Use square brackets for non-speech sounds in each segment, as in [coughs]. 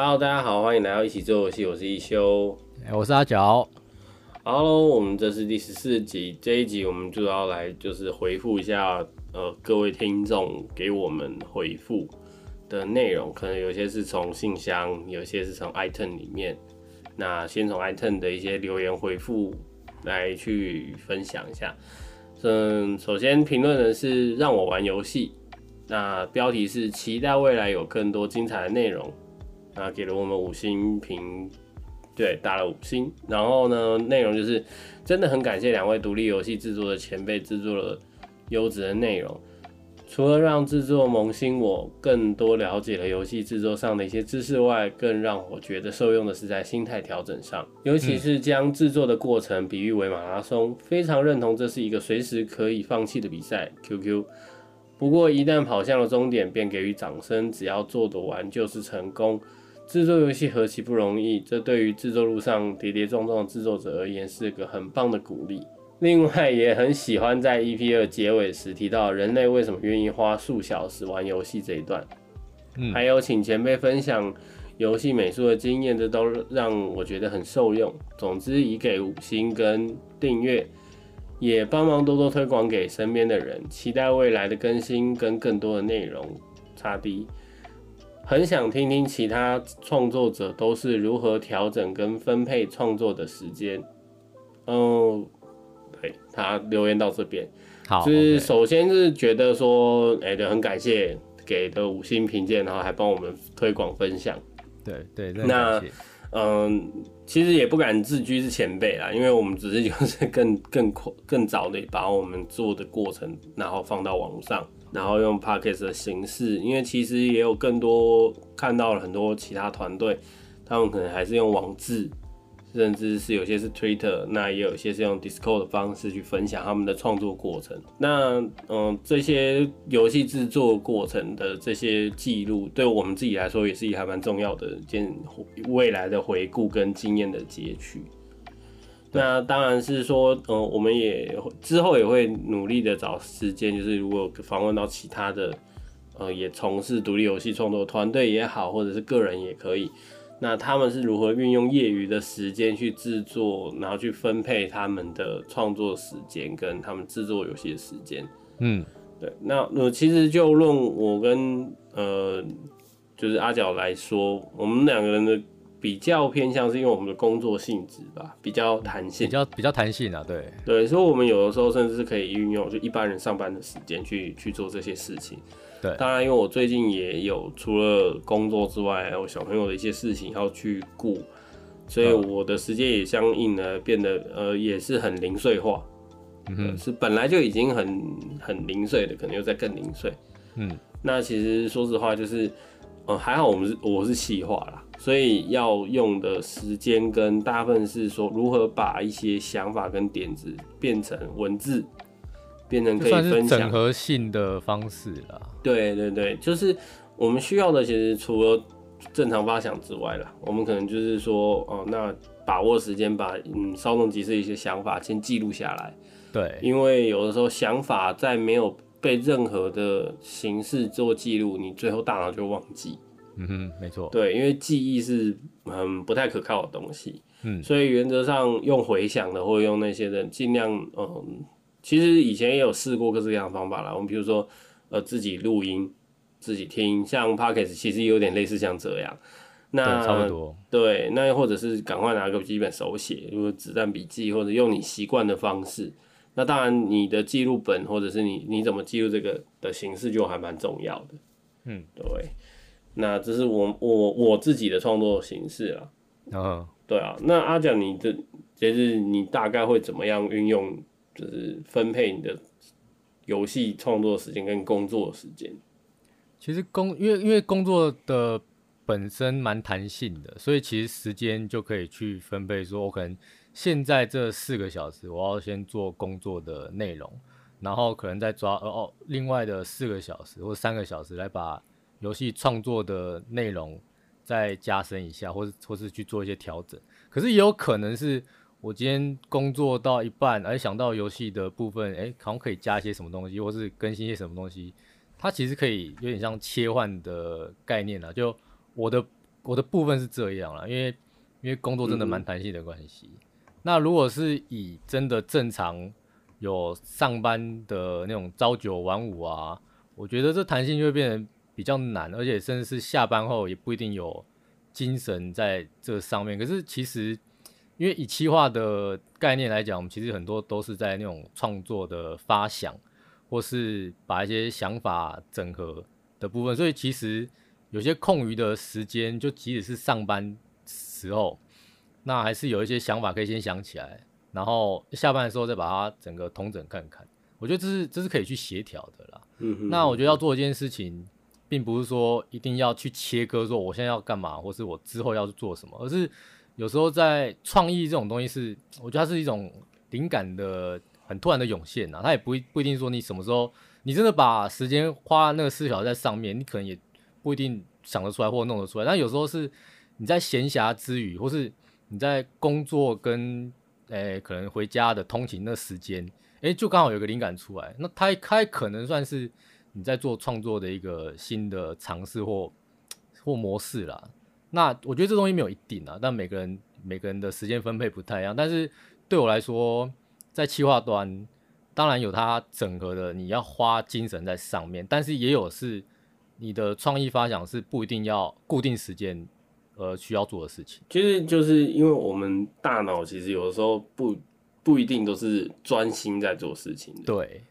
Hello，大家好，欢迎来到一起做游戏，我是一休，我是阿角。Hello，我们这是第十四集，这一集我们就要来就是回复一下呃各位听众给我们回复的内容，可能有些是从信箱，有些是从 iTunes 里面。那先从 iTunes 的一些留言回复来去分享一下。嗯，首先评论的是让我玩游戏，那标题是期待未来有更多精彩的内容。啊，给了我们五星评，对，打了五星。然后呢，内容就是真的很感谢两位独立游戏制作的前辈制作了优质的内容。除了让制作萌新我更多了解了游戏制作上的一些知识外，更让我觉得受用的是在心态调整上，尤其是将制作的过程比喻为马拉松，非常认同这是一个随时可以放弃的比赛。QQ。不过一旦跑向了终点，便给予掌声，只要做得完就是成功。制作游戏何其不容易，这对于制作路上跌跌撞撞的制作者而言是个很棒的鼓励。另外，也很喜欢在 EP 二结尾时提到人类为什么愿意花数小时玩游戏这一段。嗯，还有请前辈分享游戏美术的经验，这都让我觉得很受用。总之，已给五星跟订阅，也帮忙多多推广给身边的人。期待未来的更新跟更多的内容。差 D。很想听听其他创作者都是如何调整跟分配创作的时间。嗯，对，他留言到这边，好，就是首先是觉得说，哎、欸，很感谢给的五星评鉴，然后还帮我们推广分享。对对，那嗯，其实也不敢自居是前辈啦，因为我们只是就是更更更早的把我们做的过程，然后放到网络上。然后用 Podcast 的形式，因为其实也有更多看到了很多其他团队，他们可能还是用网志，甚至是有些是 Twitter，那也有些是用 Discord 的方式去分享他们的创作过程。那嗯，这些游戏制作过程的这些记录，对我们自己来说也是一还蛮重要的一件未来的回顾跟经验的截取。那当然是说，嗯、呃，我们也之后也会努力的找时间，就是如果访问到其他的，呃，也从事独立游戏创作团队也好，或者是个人也可以，那他们是如何运用业余的时间去制作，然后去分配他们的创作时间跟他们制作游戏的时间。嗯，对。那呃，其实就论我跟呃，就是阿角来说，我们两个人的。比较偏向是因为我们的工作性质吧，比较弹性，比较比较弹性啊，对。对，所以我们有的时候甚至是可以运用就一般人上班的时间去去做这些事情。对，当然因为我最近也有除了工作之外，还有小朋友的一些事情要去顾，所以我的时间也相应的变得呃也是很零碎化，嗯、呃，是本来就已经很很零碎的，可能又在更零碎。嗯，那其实说实话就是，呃还好我们是我是细化啦。所以要用的时间跟大部分是说，如何把一些想法跟点子变成文字，变成可以分享整合性的方式啦。对对对，就是我们需要的，其实除了正常发想之外啦，我们可能就是说，哦，那把握时间，把嗯稍纵即逝一些想法先记录下来。对，因为有的时候想法在没有被任何的形式做记录，你最后大脑就忘记。嗯哼，没错。对，因为记忆是很不太可靠的东西，嗯，所以原则上用回想的或者用那些的，尽量，嗯，其实以前也有试过各式各样的方法啦。我们比如说，呃，自己录音，自己听，像 Podcast 其实有点类似像这样。那差不多。对，那或者是赶快拿个笔记本手写，如果子弹笔记，或者用你习惯的方式。那当然，你的记录本或者是你你怎么记录这个的形式就还蛮重要的。嗯，对。那这是我我我自己的创作形式啊，嗯，对啊。那阿蒋，你的就是你大概会怎么样运用，就是分配你的游戏创作时间跟工作时间？其实工因为因为工作的本身蛮弹性的，所以其实时间就可以去分配。说我可能现在这四个小时，我要先做工作的内容，然后可能再抓哦哦另外的四个小时或三个小时来把。游戏创作的内容再加深一下，或是或是去做一些调整。可是也有可能是我今天工作到一半，而想到游戏的部分，哎、欸，好像可以加一些什么东西，或是更新一些什么东西。它其实可以有点像切换的概念啦。就我的我的部分是这样啦，因为因为工作真的蛮弹性的关系。嗯、那如果是以真的正常有上班的那种朝九晚五啊，我觉得这弹性就会变得比较难，而且甚至是下班后也不一定有精神在这上面。可是其实，因为以企划的概念来讲，我们其实很多都是在那种创作的发想，或是把一些想法整合的部分，所以其实。有些空余的时间，就即使是上班时候，那还是有一些想法可以先想起来，然后下班的时候再把它整个统整看看。我觉得这是这是可以去协调的啦。嗯哼。那我觉得要做一件事情，并不是说一定要去切割，说我现在要干嘛，或是我之后要去做什么，而是有时候在创意这种东西是，我觉得它是一种灵感的很突然的涌现呐。它也不不一定说你什么时候，你真的把时间花那个四小时在上面，你可能也。不一定想得出来或弄得出来，但有时候是你在闲暇之余，或是你在工作跟诶、可能回家的通勤那时间，诶、就刚好有个灵感出来，那它它可能算是你在做创作的一个新的尝试或或模式啦。那我觉得这东西没有一定啊，但每个人每个人的时间分配不太一样。但是对我来说，在企划端当然有它整合的，你要花精神在上面，但是也有是。你的创意发想是不一定要固定时间，呃，需要做的事情。其实就是因为我们大脑其实有的时候不不一定都是专心在做事情的。对，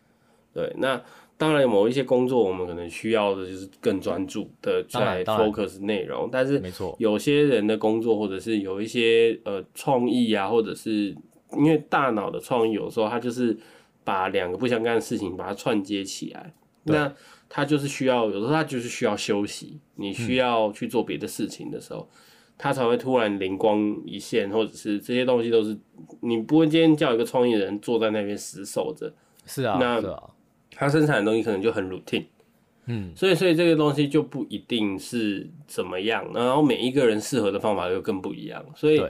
对。那当然，某一些工作我们可能需要的就是更专注的在 focus 内容。但是，没错，有些人的工作或者是有一些呃创意啊，或者是因为大脑的创意，有时候它就是把两个不相干的事情把它串接起来。那他就是需要，有时候他就是需要休息。你需要去做别的事情的时候，嗯、他才会突然灵光一现，或者是这些东西都是你不会今天叫一个创意人坐在那边死守着。是啊，那是啊，他生产的东西可能就很 routine。嗯，所以所以这个东西就不一定是怎么样，然后每一个人适合的方法又更不一样。所以，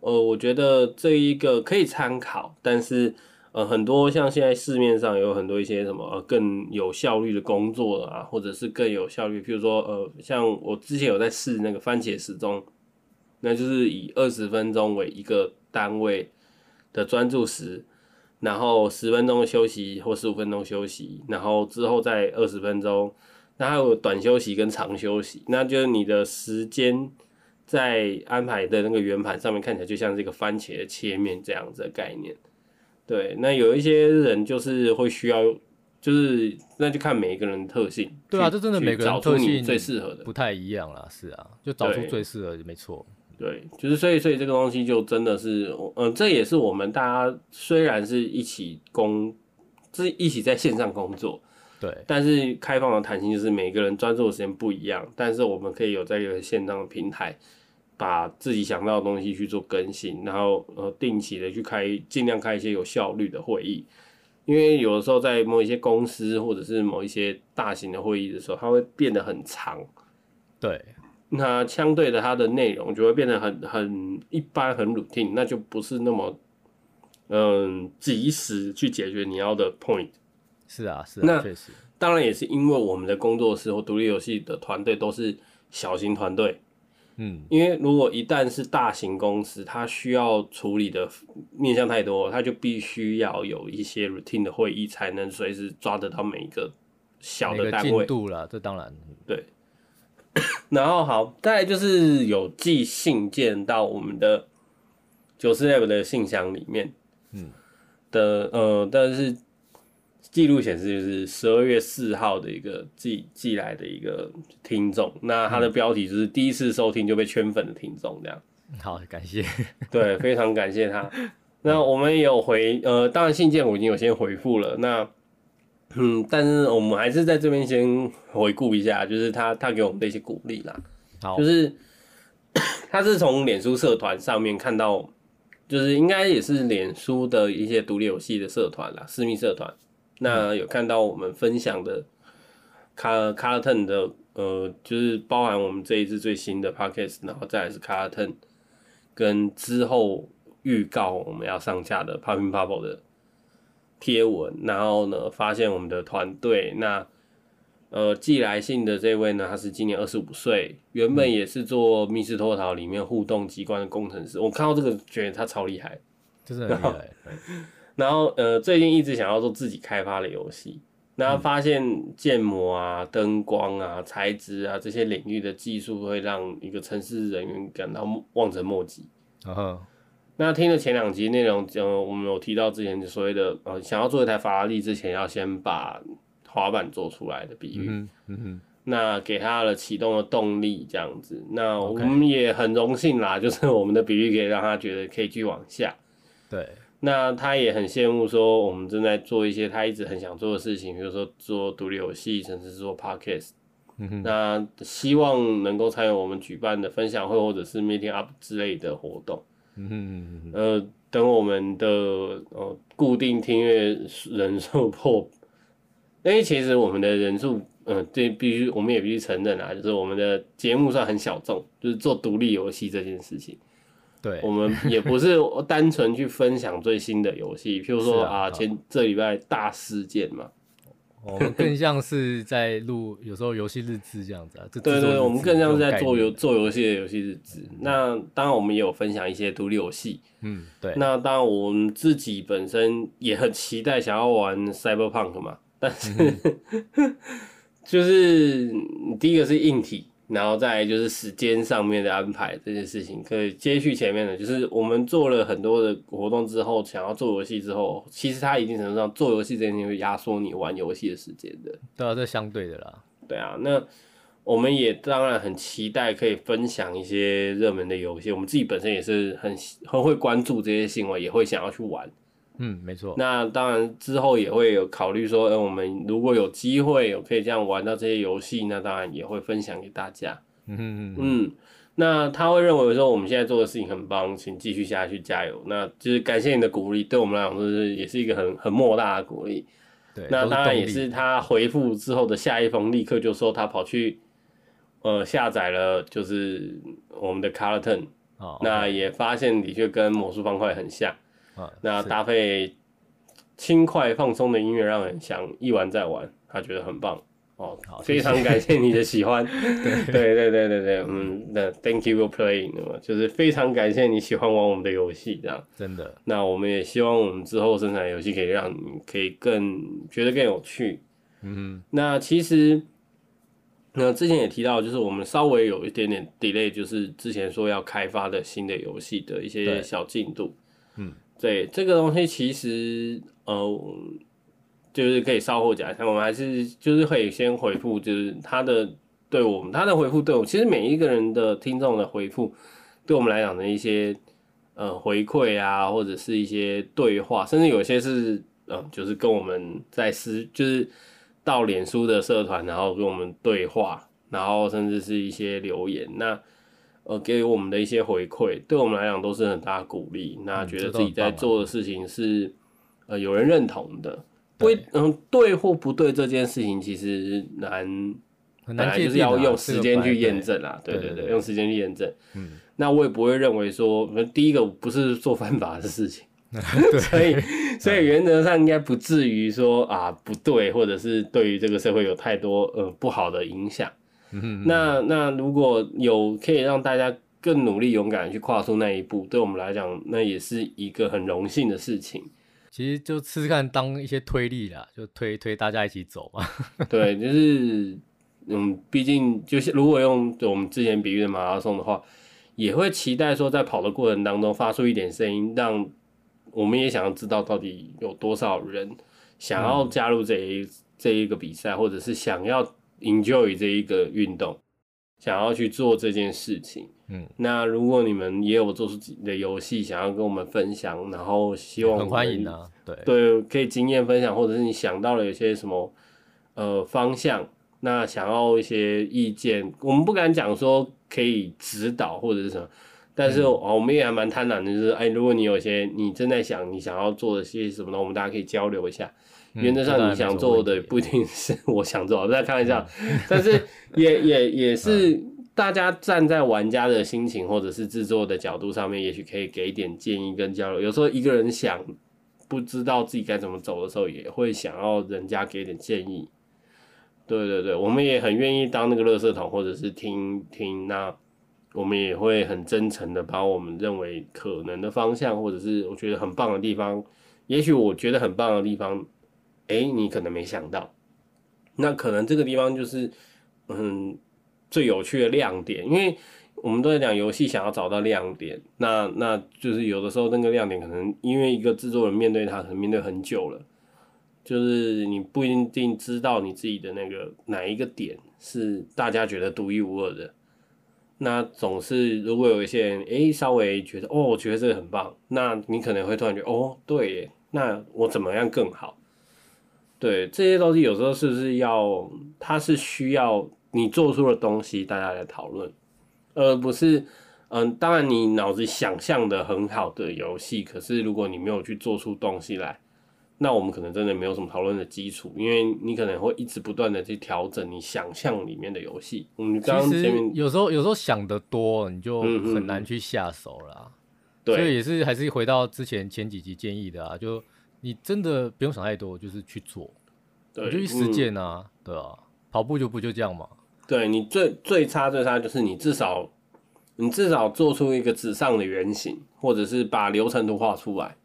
呃，我觉得这一个可以参考，但是。呃，很多像现在市面上有很多一些什么呃更有效率的工作啊，或者是更有效率，譬如说呃，像我之前有在试那个番茄时钟，那就是以二十分钟为一个单位的专注时，然后十分钟休息或十五分钟休息，然后之后再二十分钟，那还有短休息跟长休息，那就是你的时间在安排的那个圆盘上面看起来就像是一个番茄的切面这样子的概念。对，那有一些人就是会需要，就是那就看每一个人的特性。对啊，这真的每个人特性最适合的不太一样啦。是啊，就找出最适合的，没错。对，就是所以所以这个东西就真的是，嗯，这也是我们大家虽然是一起工，是一起在线上工作，对，但是开放的弹性就是每个人专注的时间不一样，但是我们可以有在一个线上的平台。把自己想到的东西去做更新，然后呃定期的去开，尽量开一些有效率的会议，因为有的时候在某一些公司或者是某一些大型的会议的时候，它会变得很长，对，那相对的它的内容就会变得很很一般很 routine，那就不是那么嗯及时去解决你要的 point。是啊，是啊，那确实，当然也是因为我们的工作室或独立游戏的团队都是小型团队。嗯，因为如果一旦是大型公司，它需要处理的面向太多，它就必须要有一些 routine 的会议，才能随时抓得到每一个小的单位进度了。这当然对。[coughs] 然后好，再来就是有寄信件到我们的九四 Lab 的信箱里面，嗯的呃，但是。记录显示就是十二月四号的一个寄寄来的一个听众，那他的标题就是第一次收听就被圈粉的听众这样。好，感谢，对，非常感谢他。那我们也有回，呃，当然信件我已经有先回复了。那，嗯，但是我们还是在这边先回顾一下，就是他他给我们的一些鼓励啦。好，就是 [coughs] 他是从脸书社团上面看到，就是应该也是脸书的一些独立游戏的社团啦，私密社团。那有看到我们分享的卡卡拉腾的呃，就是包含我们这一次最新的 podcast，然后再来是卡拉腾跟之后预告我们要上架的 Popping Bubble 的贴文，然后呢发现我们的团队那呃，寄来信的这位呢，他是今年二十五岁，原本也是做密室脱逃里面互动机关的工程师。我看到这个，觉得他超厉害，真的很厉害。然后呃，最近一直想要做自己开发的游戏，那发现建模啊、灯光啊、材质啊这些领域的技术，会让一个城市人员感到望尘莫及。Uh-huh. 那听了前两集内容，呃，我们有提到之前所谓的呃，想要做一台法拉利之前，要先把滑板做出来的比喻，嗯嗯，那给他的启动的动力这样子，那我们也很荣幸啦，[laughs] 就是我们的比喻可以让他觉得可以继续往下。对，那他也很羡慕说我们正在做一些他一直很想做的事情，比如说做独立游戏，甚至是做 podcast。嗯，那希望能够参与我们举办的分享会或者是 meeting up 之类的活动。嗯嗯呃，等我们的呃固定听阅人数破。因为其实我们的人数，嗯、呃，这必须我们也必须承认啊，就是我们的节目算很小众，就是做独立游戏这件事情。对，我们也不是单纯去分享最新的游戏，[laughs] 譬如说啊，啊，前这礼拜大事件嘛，我们更像是在录，有时候游戏日志这样子啊。对对对，我们更像是在做游做游戏的游戏日志。那当然，我们也有分享一些独立游戏。嗯，对。那当然，我们自己本身也很期待想要玩 Cyberpunk 嘛。但是，[laughs] 就是第一个是硬体，然后再就是时间上面的安排这件事情，可以接续前面的，就是我们做了很多的活动之后，想要做游戏之后，其实它一定程度上做游戏这件事情会压缩你玩游戏的时间的。对啊，这相对的啦。对啊，那我们也当然很期待可以分享一些热门的游戏，我们自己本身也是很很会关注这些新闻，也会想要去玩。嗯，没错。那当然之后也会有考虑说，呃，我们如果有机会有可以这样玩到这些游戏，那当然也会分享给大家。嗯嗯嗯。那他会认为说我们现在做的事情很棒，请继续下去加油。那就是感谢你的鼓励，对我们来讲就是也是一个很很莫大的鼓励。对。那当然也是他回复之后的下一封，立刻就说他跑去呃下载了，就是我们的 Carleton。哦。那也发现的确跟魔术方块很像。那搭配轻快放松的音乐，让人想一玩再玩，他觉得很棒哦。好，非常感谢你的喜欢。[laughs] 对对对对对，嗯，那 Thank you for playing，就是非常感谢你喜欢玩我们的游戏，这样真的。那我们也希望我们之后生产的游戏可以让你可以更觉得更有趣。嗯哼，那其实那之前也提到，就是我们稍微有一点点 delay，就是之前说要开发的新的游戏的一些小进度。嗯。对这个东西，其实呃，就是可以稍后讲一下。我们还是就是可以先回复，就是他的对我们他的回复对我，其实每一个人的听众的回复，对我们来讲的一些呃回馈啊，或者是一些对话，甚至有些是呃，就是跟我们在私，就是到脸书的社团，然后跟我们对话，然后甚至是一些留言那。呃，给我们的一些回馈，对我们来讲都是很大的鼓励。那觉得自己在做的事情是，呃，有人认同的。不，嗯，对或不对这件事情，其实难，本来就是要用时间去验证啦。对对对，用时间去验证。嗯，那我也不会认为说，第一个不是做犯法的事情，[laughs] 所以所以原则上应该不至于说啊不对，或者是对于这个社会有太多呃不好的影响。那那如果有可以让大家更努力、勇敢的去跨出那一步，对我们来讲，那也是一个很荣幸的事情。其实就试试看当一些推力啦，就推推大家一起走嘛。[laughs] 对，就是嗯，毕竟就是如果用我们之前比喻的马拉松的话，也会期待说在跑的过程当中发出一点声音，让我们也想要知道到底有多少人想要加入这一、嗯、这一个比赛，或者是想要。Enjoy 这一个运动，想要去做这件事情，嗯，那如果你们也有做出自己的游戏，想要跟我们分享，然后希望很欢迎啊，对。对，可以经验分享，或者是你想到了有些什么呃方向，那想要一些意见，我们不敢讲说可以指导或者是什么，但是、嗯、我们也还蛮贪婪的，就是哎，如果你有些你正在想你想要做的些什么呢，我们大家可以交流一下。原则上，你想做的不一定是我想做，我在开玩笑。[laughs] 但是也也也是大家站在玩家的心情或者是制作的角度上面，也许可以给一点建议跟交流。有时候一个人想不知道自己该怎么走的时候，也会想要人家给点建议。对对对，我们也很愿意当那个垃圾桶，或者是听听，那我们也会很真诚的把我们认为可能的方向，或者是我觉得很棒的地方，也许我觉得很棒的地方，哎，你可能没想到，那可能这个地方就是嗯最有趣的亮点，因为我们都在讲游戏想要找到亮点，那那就是有的时候那个亮点可能因为一个制作人面对它，可能面对很久了。就是你不一定知道你自己的那个哪一个点是大家觉得独一无二的，那总是如果有一些人诶稍微觉得哦，我觉得这个很棒，那你可能会突然觉得哦，对耶，那我怎么样更好？对，这些东西有时候是不是要它是需要你做出的东西大家来讨论，而不是嗯，当然你脑子想象的很好的游戏，可是如果你没有去做出东西来。那我们可能真的没有什么讨论的基础，因为你可能会一直不断的去调整你想象里面的游戏。我们，刚刚前面有时候有时候想的多，你就很难去下手了。对、嗯，所以也是还是回到之前前几集建议的啊，就你真的不用想太多，就是去做，对，就去实践啊，嗯、对啊，跑步就不就这样嘛。对，你最最差最差就是你至少你至少做出一个纸上的原型，或者是把流程图画出来。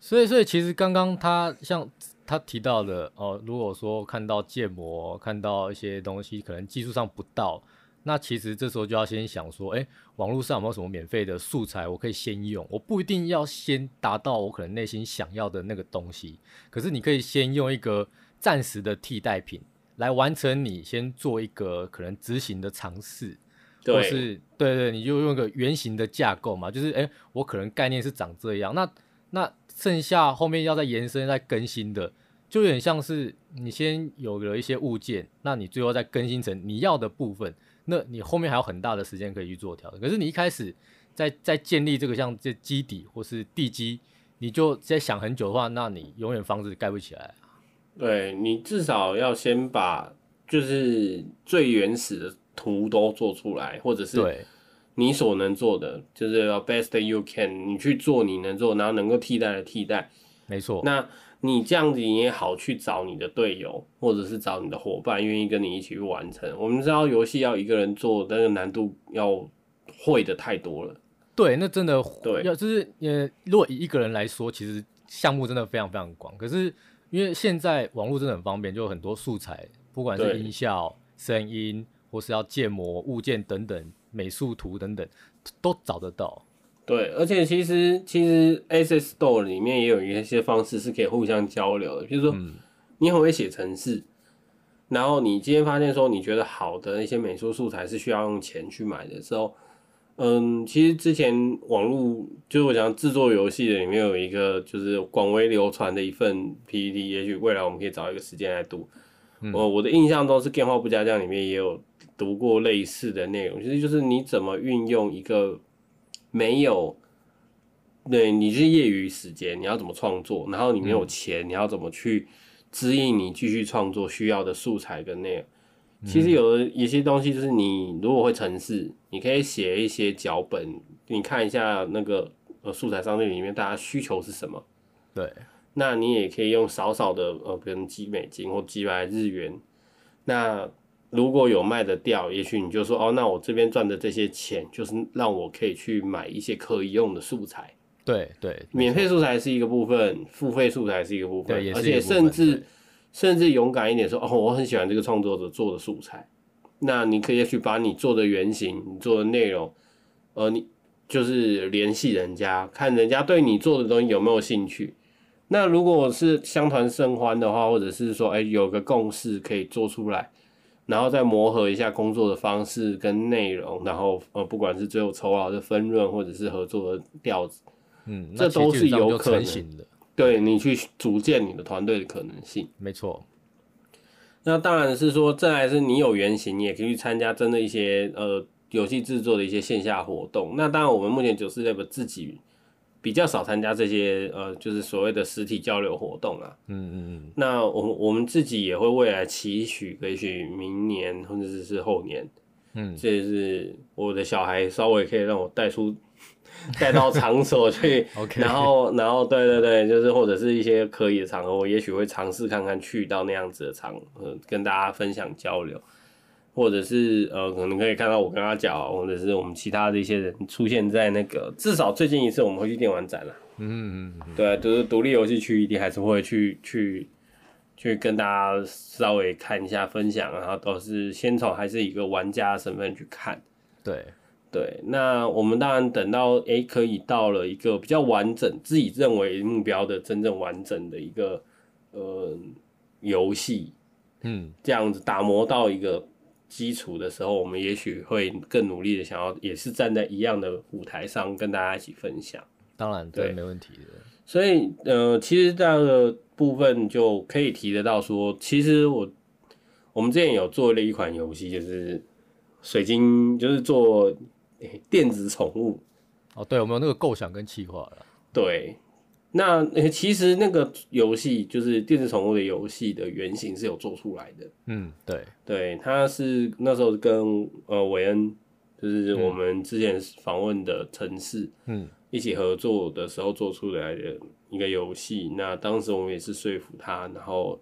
所以，所以其实刚刚他像他提到的哦，如果说看到建模，看到一些东西可能技术上不到，那其实这时候就要先想说，诶，网络上有没有什么免费的素材我可以先用？我不一定要先达到我可能内心想要的那个东西，可是你可以先用一个暂时的替代品来完成你先做一个可能执行的尝试，对，或是对对，你就用一个圆形的架构嘛，就是诶，我可能概念是长这样，那那。剩下后面要再延伸、再更新的，就有点像是你先有了一些物件，那你最后再更新成你要的部分，那你后面还有很大的时间可以去做调整。可是你一开始在在建立这个像这基底或是地基，你就在想很久的话，那你永远房子盖不起来。对，你至少要先把就是最原始的图都做出来，或者是对。你所能做的就是要 best you can，你去做你能做，然后能够替代的替代，没错。那你这样子你也好去找你的队友，或者是找你的伙伴，愿意跟你一起去完成。我们知道游戏要一个人做，那个难度要会的太多了。对，那真的对，要就是呃，如果以一个人来说，其实项目真的非常非常广。可是因为现在网络真的很方便，就有很多素材，不管是音效、声音，或是要建模物件等等。美术图等等都找得到，对，而且其实其实 Access Store 里面也有一些方式是可以互相交流的，比如说你很会写程式，嗯，然后你今天发现说你觉得好的一些美术素材是需要用钱去买的时候，嗯，其实之前网络就是我想制作游戏的里面有一个就是广为流传的一份 PPT，也许未来我们可以找一个时间来读。我、嗯、我的印象中是《电话不加酱》里面也有。读过类似的内容，其实就是你怎么运用一个没有，对，你是业余时间，你要怎么创作，然后你没有钱，嗯、你要怎么去指引你继续创作需要的素材跟内容。其实有的一些东西就是你如果会程式，你可以写一些脚本，你看一下那个呃素材商店里面大家需求是什么。对，那你也可以用少少的呃，比如几美金或几百日元，那。如果有卖得掉，也许你就说哦，那我这边赚的这些钱就是让我可以去买一些可以用的素材。对对，免费素材是一个部分，付费素材是一个部分，对，而且甚至甚至勇敢一点说哦，我很喜欢这个创作者做的素材，那你可以去把你做的原型、你做的内容，呃，你就是联系人家，看人家对你做的东西有没有兴趣。那如果是相谈甚欢的话，或者是说哎有个共识可以做出来。然后再磨合一下工作的方式跟内容，然后呃，不管是最后抽到的分润，或者是合作的调子，嗯，这都是有可能的。对，你去组建你的团队的可能性，没错。那当然是说，再来是你有原型，你也可以去参加真的一些呃游戏制作的一些线下活动。那当然，我们目前九四 lab 自己。比较少参加这些呃，就是所谓的实体交流活动啊。嗯嗯嗯。那我们我们自己也会未来期许，也许明年或者是后年，嗯，这是我的小孩稍微可以让我带出带到场所去，[laughs] Okay. [laughs] 然后然后对对对，就是或者是一些可以的场合，我也许会尝试看看去到那样子的场合，跟大家分享交流，或者是呃，可能可以看到我跟阿角，或者是我们其他的一些人出现在那个，至少最近一次我们会去电玩展了，嗯嗯嗯，对，就是独立游戏区一定还是会去去。去跟大家稍微看一下分享，然后都是先从还是一个玩家的身份去看。对对，那我们当然等到诶、欸、可以到了一个比较完整，自己认为目标的真正完整的一个呃游戏，嗯，这样子打磨到一个基础的时候，我们也许会更努力的想要，也是站在一样的舞台上跟大家一起分享。当然，对，没问题的。所以呃，其实这个。部分就可以提得到说，其实我我们之前有做了一款游戏，就是水晶，就是做电子宠物。哦，对，我们有那个构想跟企划了。对，那其实那个游戏就是电子宠物的游戏的原型是有做出来的。嗯，对，对，它是那时候跟呃韦恩，就是我们之前访问的城市，嗯，一起合作的时候做出来的。一个游戏，那当时我们也是说服他，然后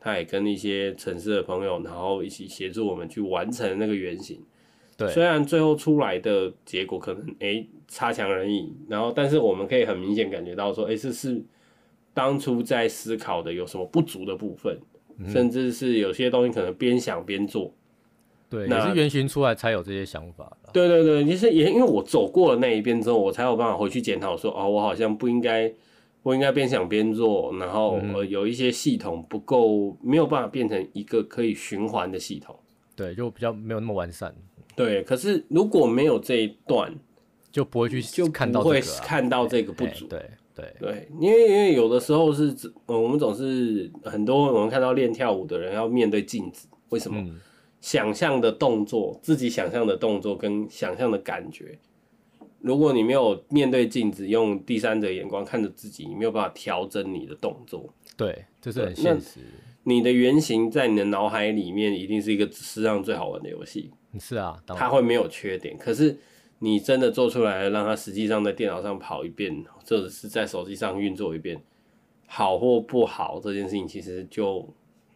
他也跟一些城市的朋友，然后一起协助我们去完成那个原型。对，虽然最后出来的结果可能诶、欸、差强人意，然后但是我们可以很明显感觉到说，诶、欸、这是当初在思考的有什么不足的部分，嗯、甚至是有些东西可能边想边做。对，那也是原型出来才有这些想法。对对对，其实也因为我走过了那一遍之后，我才有办法回去检讨说，哦，我好像不应该。不应该边想边做，然后呃有一些系统不够，没有办法变成一个可以循环的系统。对，就比较没有那么完善。对，可是如果没有这一段，就不会去就看到不会看到这个不足。对对对，因为因为有的时候是，我们总是很多我们看到练跳舞的人要面对镜子，为什么？嗯、想象的动作，自己想象的动作跟想象的感觉。如果你没有面对镜子，用第三者眼光看着自己，你没有办法调整你的动作。对，这是很现实。你的原型在你的脑海里面一定是一个世上最好玩的游戏。是啊，它会没有缺点。可是你真的做出来，让它实际上在电脑上跑一遍，或者是在手机上运作一遍，好或不好，这件事情其实就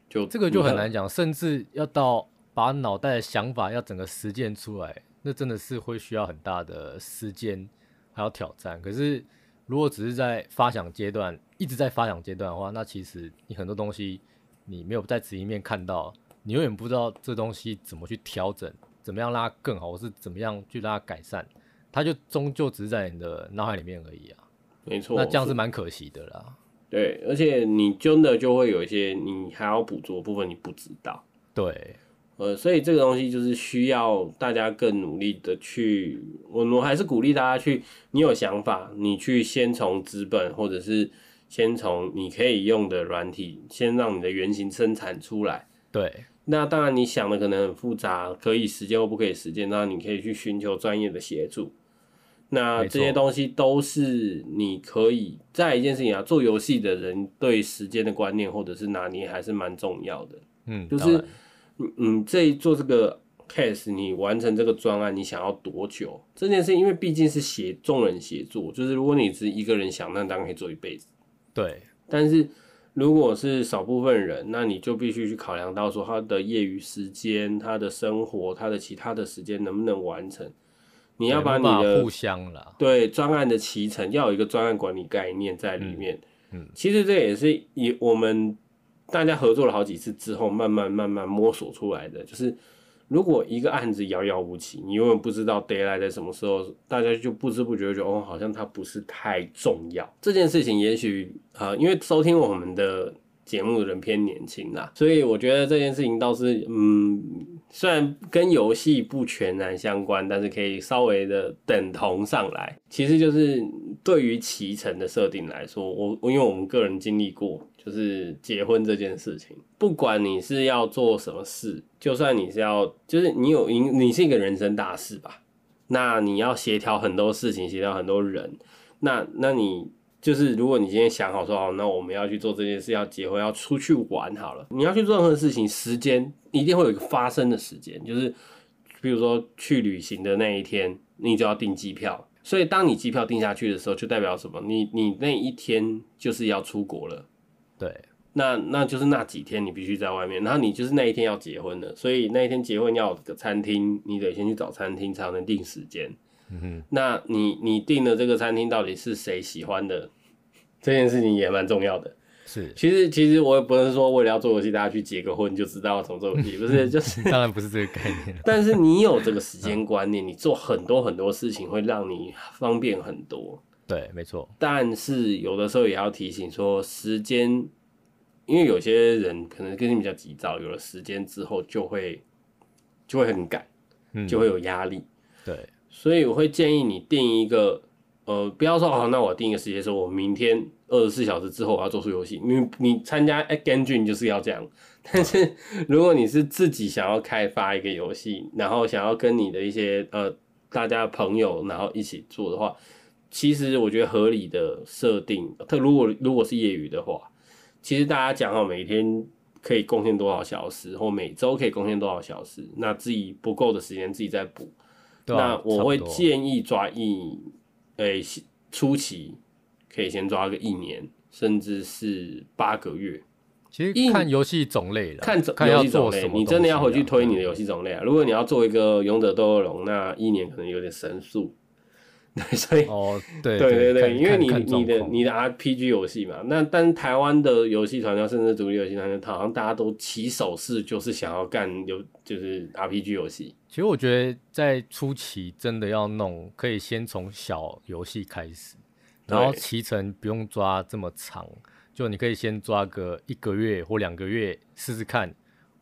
就这个就很难讲，甚至要到把脑袋的想法要整个实践出来。那真的是会需要很大的时间，还有挑战。可是，如果只是在发想阶段，一直在发想阶段的话，那其实你很多东西你没有在直面看到，你永远不知道这东西怎么去调整，怎么样让它更好，或是怎么样去让它改善，它就终究只是在你的脑海里面而已啊。没错，那这样是蛮可惜的啦。对，而且你真的就会有一些你还要捕捉的部分，你不知道。对。呃，所以这个东西就是需要大家更努力的去，我我还是鼓励大家去，你有想法，你去先从资本，或者是先从你可以用的软体，先让你的原型生产出来。对，那当然你想的可能很复杂，可以实践或不可以实践，那你可以去寻求专业的协助。那这些东西都是你可以在一件事情啊，做游戏的人对时间的观念或者是拿捏还是蛮重要的。嗯，就是。嗯嗯，这一做这个 case，你完成这个专案，你想要多久？这件事，因为毕竟是协众人协作，就是如果你是一个人想，那当然可以做一辈子。对，但是如果是少部分人，那你就必须去考量到说他的业余时间、他的生活、他的其他的时间能不能完成。你要把你的互相了，对专案的期程要有一个专案管理概念在里面。嗯，嗯其实这也是以我们。大家合作了好几次之后，慢慢慢慢摸索出来的，就是如果一个案子遥遥无期，你永远不知道 deadline 在什么时候，大家就不知不觉觉得哦，好像它不是太重要。这件事情也许啊、因为收听我们的节目的人偏年轻啦，所以我觉得这件事情倒是嗯，虽然跟游戏不全然相关，但是可以稍微的等同上来。其实就是对于期程的设定来说，我因为我们个人经历过。就是结婚这件事情，不管你是要做什么事，就算你是要，就是你有你你是一个人生大事吧，那你要协调很多事情，协调很多人，那那你就是如果你今天想好说好，那我们要去做这件事，要结婚，要出去玩好了，你要去做任何事情，时间一定会有一个发生的时间，就是比如说去旅行的那一天，你就要订机票。所以当你机票订下去的时候，就代表什么？你你那一天就是要出国了。对，那那就是那几天你必须在外面，然后你就是那一天要结婚的，所以那一天结婚要有个餐厅，你得先去找餐厅才能定时间。嗯哼，那你你订的这个餐厅到底是谁喜欢的？这件事情也蛮重要的。是，其实其实我也不能说为了要做游戏，大家去结个婚就知道怎么做游戏，不是，就是 [laughs] 当然不是这个概念。[laughs] 但是你有这个时间观念，你做很多很多事情会让你方便很多。对，没错。但是有的时候也要提醒说，时间，因为有些人可能跟你比较急躁，有了时间之后就会就会很赶，就会有压力。嗯，对，所以我会建议你定一个。呃，不要说好，那我定一个时间，说我明天二十四小时之后我要做出游戏。你你参加 Game 就是要这样。但是如果你是自己想要开发一个游戏，然后想要跟你的一些呃大家朋友，然后一起做的话，其实我觉得合理的设定，特如果如果是业余的话，其实大家讲好每天可以贡献多少小时，或每周可以贡献多少小时，那自己不够的时间自己再补。对啊，那我会建议抓一。诶、欸，初期可以先抓个一年，甚至是八个月。其实看游戏种类了，看游戏种类，你真的要回去推你的游戏种类啊。如果你要做一个勇者斗恶龙，那一年可能有点神速。[laughs] 对，所以哦，对对对对，因为你你的你的 RPG 游戏嘛，那但台湾的游戏团队甚至独立游戏团队，好像大家都起手势就是想要干游，就是 RPG 游戏。其实我觉得在初期真的要弄，可以先从小游戏开始，然后期程不用抓这么长，就你可以先抓个一个月或两个月试试看，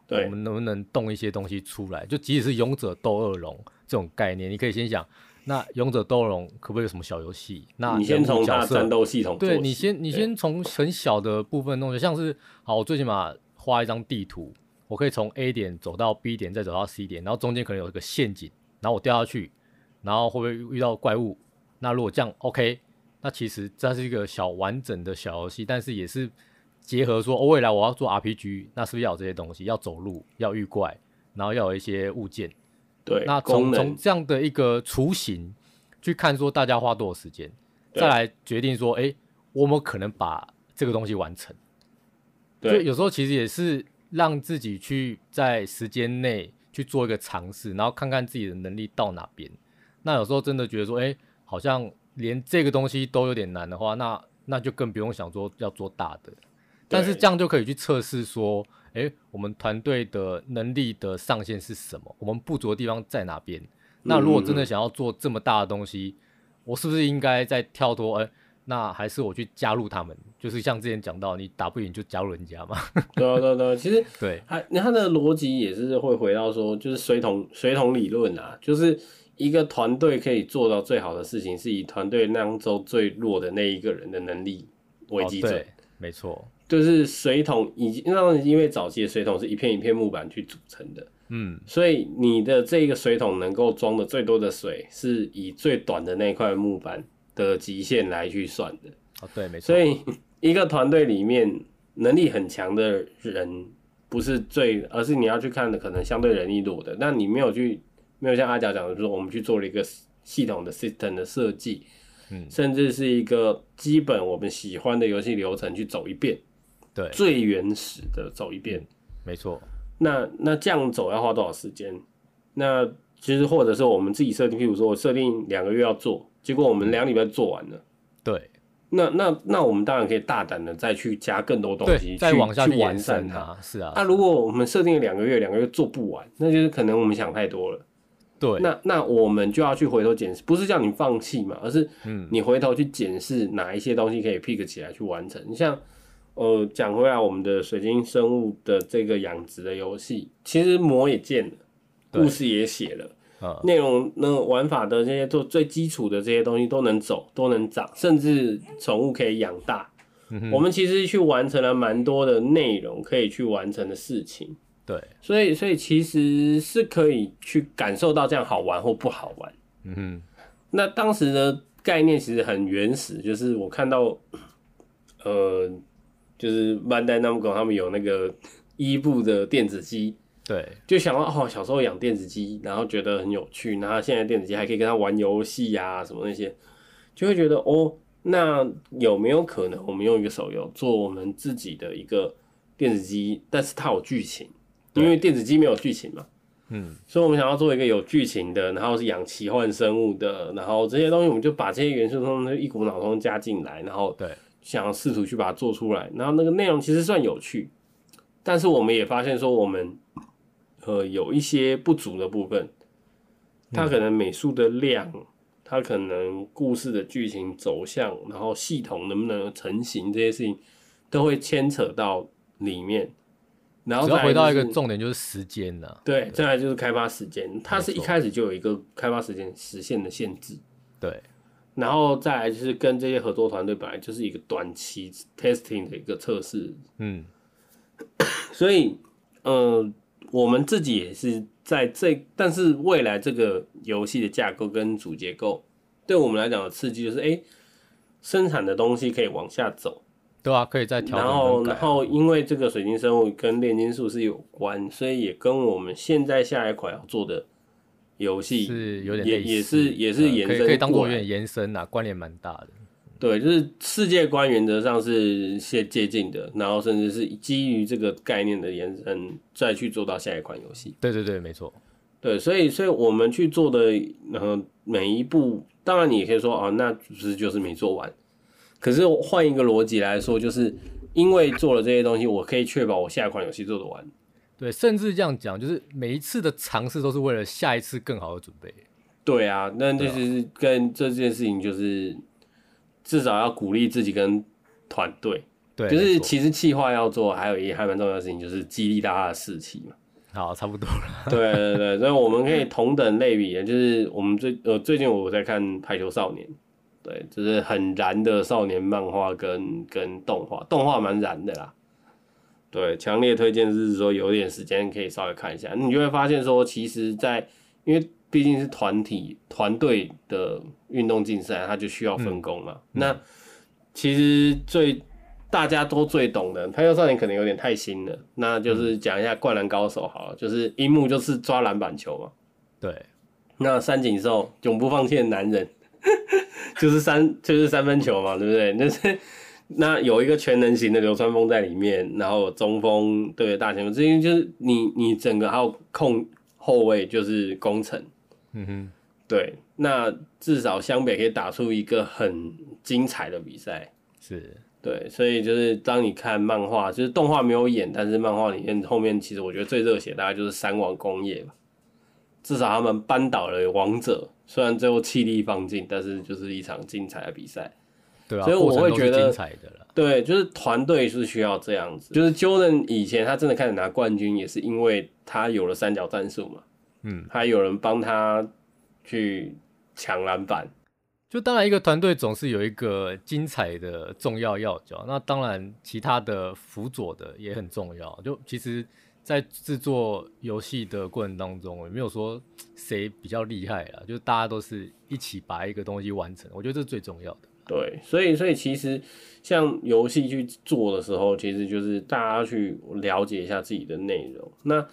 我们能不能动一些东西出来。就即使是勇者斗恶龙这种概念，你可以先想。那勇者斗龙可不可以有什么小游戏？那你先从它战斗系统，对你先你先从很小的部分弄，像是好，我最起码画一张地图，我可以从 A 点走到 B 点，再走到 C 点，然后中间可能有一个陷阱，然后我掉下去，然后会不会遇到怪物？那如果这样 OK，那其实这是一个小完整的小游戏，但是也是结合说，哦，未来我要做 RPG，那是不是要有这些东西？要走路，要遇怪，然后要有一些物件。对，那从从这样的一个雏形去看，说大家花多少时间，再来决定说，哎、欸，我们可能把这个东西完成。对，就有时候其实也是让自己去在时间内去做一个尝试，然后看看自己的能力到哪边。那有时候真的觉得说，哎、欸，好像连这个东西都有点难的话，那那就更不用想说要做大的。但是这样就可以去测试说。哎、欸，我们团队的能力的上限是什么？我们不足的地方在哪边？那如果真的想要做这么大的东西，我是不是应该再跳脱？哎、欸，那还是我去加入他们？就是像之前讲到，你打不赢就加入人家嘛。[laughs] 对啊，对啊，对啊，其实对，他他的逻辑也是会回到说，就是水桶水桶理论啊，就是一个团队可以做到最好的事情，是以团队当中最弱的那一个人的能力为基准。没错。就是水桶已经，那因为早期的水桶是一片一片木板去组成的，嗯，所以你的这个水桶能够装的最多的水，是以最短的那块木板的极限来去算的。哦，对，没错。所以一个团队里面能力很强的人不是最，而是你要去看的可能相对人力弱的。那你没有去，没有像阿甲讲的，就是我们去做了一个系统的 system 的设计，嗯，甚至是一个基本我们喜欢的游戏流程去走一遍。对，最原始的走一遍，没错。那那这样走要花多少时间？那其实或者是我们自己设定，譬如说我设定两个月要做，结果我们两礼拜做完了。对，那那那我们当然可以大胆的再去加更多东西，再往下去完善它。是啊。那如果我们设定了两个月，两个月做不完，那就是可能我们想太多了。对。那那我们就要去回头检视，不是叫你放弃嘛，而是嗯，你回头去检视哪一些东西可以 pick 起来去完成。你像。呃，讲回来，我们的水晶生物的这个养殖的游戏，其实模也建了，故事也写了，内、嗯、容、那个、玩法的这些做最基础的这些东西都能走，都能长，甚至宠物可以养大、嗯。我们其实去完成了蛮多的内容可以去完成的事情。对，所以所以其实是可以去感受到这样好玩或不好玩。嗯哼，那当时的概念其实很原始，就是我看到，呃。就是万代 Namco 他们有那个伊布的电子机，对，就想到哦，小时候养电子机，然后觉得很有趣，然后现在电子机还可以跟他玩游戏呀，什么那些，就会觉得哦，那有没有可能我们用一个手游做我们自己的一个电子机，但是它有剧情，因为电子机没有剧情嘛。嗯，所以我们想要做一个有剧情的，然后是养奇幻生物的，然后这些东西我们就把这些元素通通一股脑通加进来，然后对，想要试图去把它做出来，然后那个内容其实算有趣，但是我们也发现说我们呃有一些不足的部分，它可能美术的量，它可能故事的剧情走向，然后系统能不能成型这些事情，都会牵扯到里面。然后、就是、回到一个重点，就是时间了。对，再来就是开发时间，它是一开始就有一个开发时间实现的限制。对，然后再来就是跟这些合作团队本来就是一个短期 testing 的一个测试。嗯，[coughs] 所以呃，我们自己也是在这，但是未来这个游戏的架构跟主结构，对我们来讲的刺激就是，哎，生产的东西可以往下走。对啊，可以再调整。然后，然后因为这个水晶生物跟炼金术是有关，所以也跟我们现在下一款要做的游戏是有点也也是也是延伸，可以可以当做有点延伸啊，关联蛮大的。对，就是世界观原则上是接接近的，然后甚至是基于这个概念的延伸，再去做到下一款游戏。对对对，没错。对，所以所以我们去做的，然后每一步，当然你也可以说啊，那不是就是没做完。可是换一个逻辑来说，就是因为做了这些东西，我可以确保我下一款游戏做得完。对，甚至这样讲，就是每一次的尝试都是为了下一次更好的准备。对啊，那就是跟这件事情，就是至少要鼓励自己跟团队。对，就是其实企划要做，还有一还蛮重要的事情，就是激励大家的士气嘛。好，差不多了。对对对，所以我们可以同等类比的，就是我们最呃最近我在看《排球少年》。对，就是很燃的少年漫画跟跟动画，动画蛮燃的啦。对，强烈推荐是说有点时间可以稍微看一下，你就会发现说，其实在，在因为毕竟是团体团队的运动竞赛，它就需要分工嘛。嗯、那其实最大家都最懂的，排球少年可能有点太新了，那就是讲一下灌篮高手好了，就是樱木就是抓篮板球嘛。对，那三井寿永不放弃的男人。[laughs] 就是三就是三分球嘛，对不对？那是那有一个全能型的流川枫在里面，然后中锋对大前锋，这些就是你你整个还有控后卫就是攻城，嗯哼，对，那至少湘北可以打出一个很精彩的比赛，是。对，所以就是当你看漫画，就是动画没有演，但是漫画里面后面其实我觉得最热血大概就是三王工业吧，至少他们扳倒了王者。虽然最后气力放尽，但是就是一场精彩的比赛，对啊，所以我会觉得，精彩的对，就是团队是需要这样子。就是 Jordan 以前他真的开始拿冠军，也是因为他有了三角战术嘛，嗯，还有人帮他去抢篮板。就当然一个团队总是有一个精彩的重要要角，那当然其他的辅佐的也很重要。就其实。在制作游戏的过程当中，也没有说谁比较厉害啊，就是大家都是一起把一个东西完成，我觉得这是最重要的。对，所以所以其实像游戏去做的时候，其实就是大家去了解一下自己的内容，那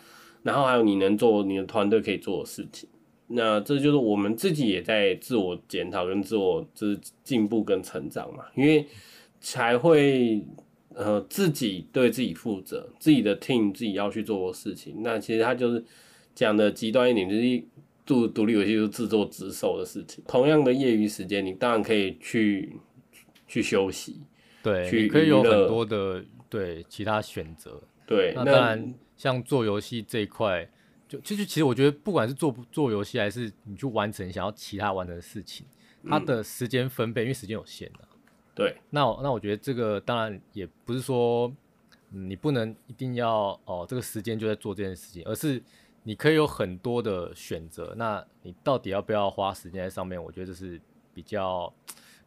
然后还有你能做你的团队可以做的事情，那这就是我们自己也在自我检讨跟自我就是进步跟成长嘛，因为才会。呃，自己对自己负责，自己的 team 自己要去做的事情。那其实他就是讲的极端一点，就是做独立游戏就是自作自受的事情。同样的业余时间，你当然可以去去休息，对，去可以有很多的对其他选择。对，那当然像做游戏这一块，就其实其实我觉得，不管是做不做游戏，还是你去完成想要其他完成的事情，它的时间分配，嗯、因为时间有限的。对，那那我觉得这个当然也不是说，嗯，你不能一定要哦，这个时间就在做这件事情，而是你可以有很多的选择。那你到底要不要花时间在上面？我觉得这是比较，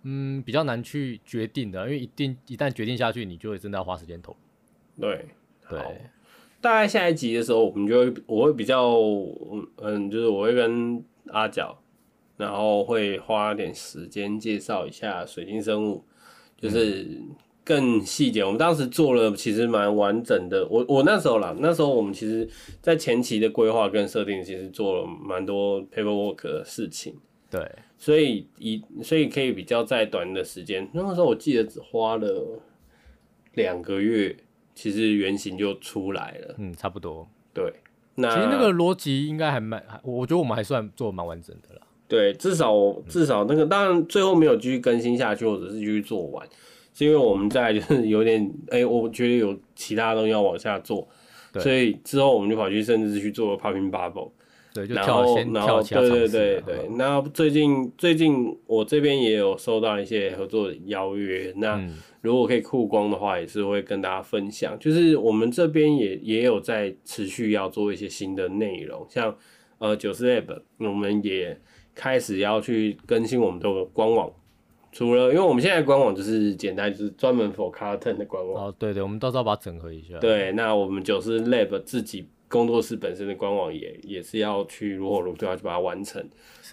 嗯，比较难去决定的，因为一定一旦决定下去，你就会真的要花时间投。对，对，大概下一集的时候，我们就会我会比较，嗯，就是我会跟阿角，然后会花点时间介绍一下水晶生物。就是更细节。我们当时做了其实蛮完整的。我我那时候啦，那时候我们其实在前期的规划跟设定，其实做了蛮多 paperwork 的事情。对，所以以所以可以比较在短的时间，那个时候我记得只花了两个月，其实原型就出来了。嗯，差不多。对，那其实那个逻辑应该还蛮，我觉得我们还算做的蛮完整的啦。对，至少至少那个，当然最后没有继续更新下去，或者是继续做完，是因为我们在就是有点哎、欸，我觉得有其他东西要往下做，所以之后我们就跑去甚至是去做了 Popping Bubble。对，就跳先然后，跳对对对对。那最近最近我这边也有收到一些合作的邀约，那如果可以曝光的话，也是会跟大家分享。就是我们这边也也有在持续要做一些新的内容，像呃九四 Lab，我们也开始要去更新我们的官网。除了因为我们现在官网就是简单，就是专门 for Carton 的官网。哦，对对，我们到时候把它整合一下。对，那我们九四 Lab 自己。工作室本身的官网也也是要去如火如荼要去把它完成。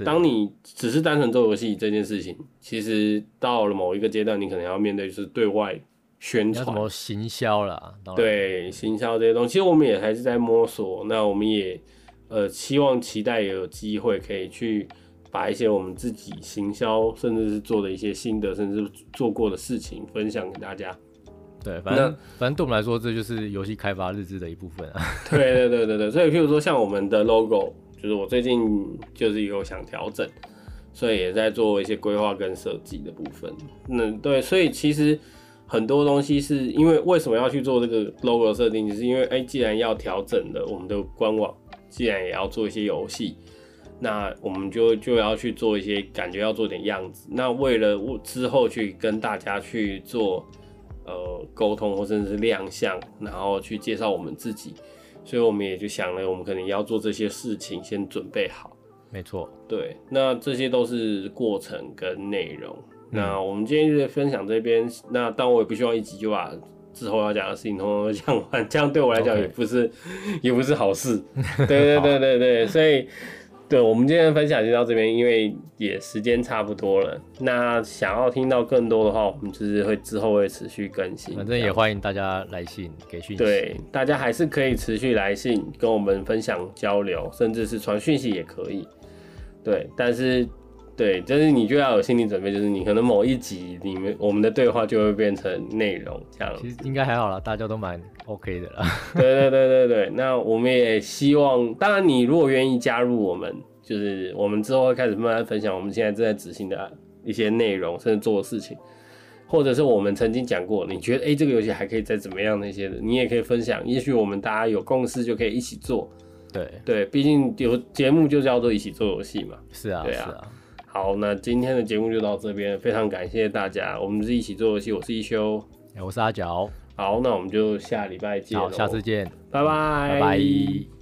当你只是单纯做游戏这件事情，其实到了某一个阶段，你可能要面对就是对外宣传、什么行销啦，对行销这些东西，其实我们也还是在摸索。那我们也呃希望期待也有机会可以去把一些我们自己行销，甚至是做的一些心得，甚至做过的事情分享给大家。对，反正反正对我们来说，这就是游戏开发日志的一部分啊。[laughs] 对对对对对，所以譬如说像我们的 logo，就是我最近就是有想调整，所以也在做一些规划跟设计的部分。嗯，对，所以其实很多东西是因为为什么要去做这个 logo 设定，就是因为哎、欸，既然要调整了我们的官网，既然也要做一些游戏，那我们就就要去做一些感觉要做点样子。那为了我之后去跟大家去做。呃，沟通或甚至是亮相，然后去介绍我们自己，所以我们也就想了，我们可能要做这些事情，先准备好。没错，对，那这些都是过程跟内容。嗯。那我们今天就在分享这边，那但我也不希望一集就把之后要讲的事情通通讲完，这样对我来讲也不是.也不是好事。对对对对对，所以。对，我们今天的分享就到这边，因为也时间差不多了。那想要听到更多的话，我们就是会之后会持续更新。反正也欢迎大家来信给讯息。对，大家还是可以持续来信跟我们分享交流，甚至是传讯息也可以。对，但是对，就是你就要有心理准备，就是你可能某一集里面我们的对话就会变成内容这样。其实应该还好啦，大家都蛮 OK 的啦。对对对对对，那我们也希望，当然你如果愿意加入我们。就是我们之后会开始慢慢分享我们现在正在执行的一些内容，甚至做的事情，或者是我们曾经讲过，你觉得哎、欸、这个游戏还可以再怎么样那些的，你也可以分享。也许我们大家有共识就可以一起做。对对，毕竟有节目就叫做一起做游戏嘛。是啊，对啊。是啊。好，那今天的节目就到这边，非常感谢大家。我们是一起做游戏，我是一休，我是阿角。好，那我们就下礼拜见。好，下次见，拜拜，拜拜。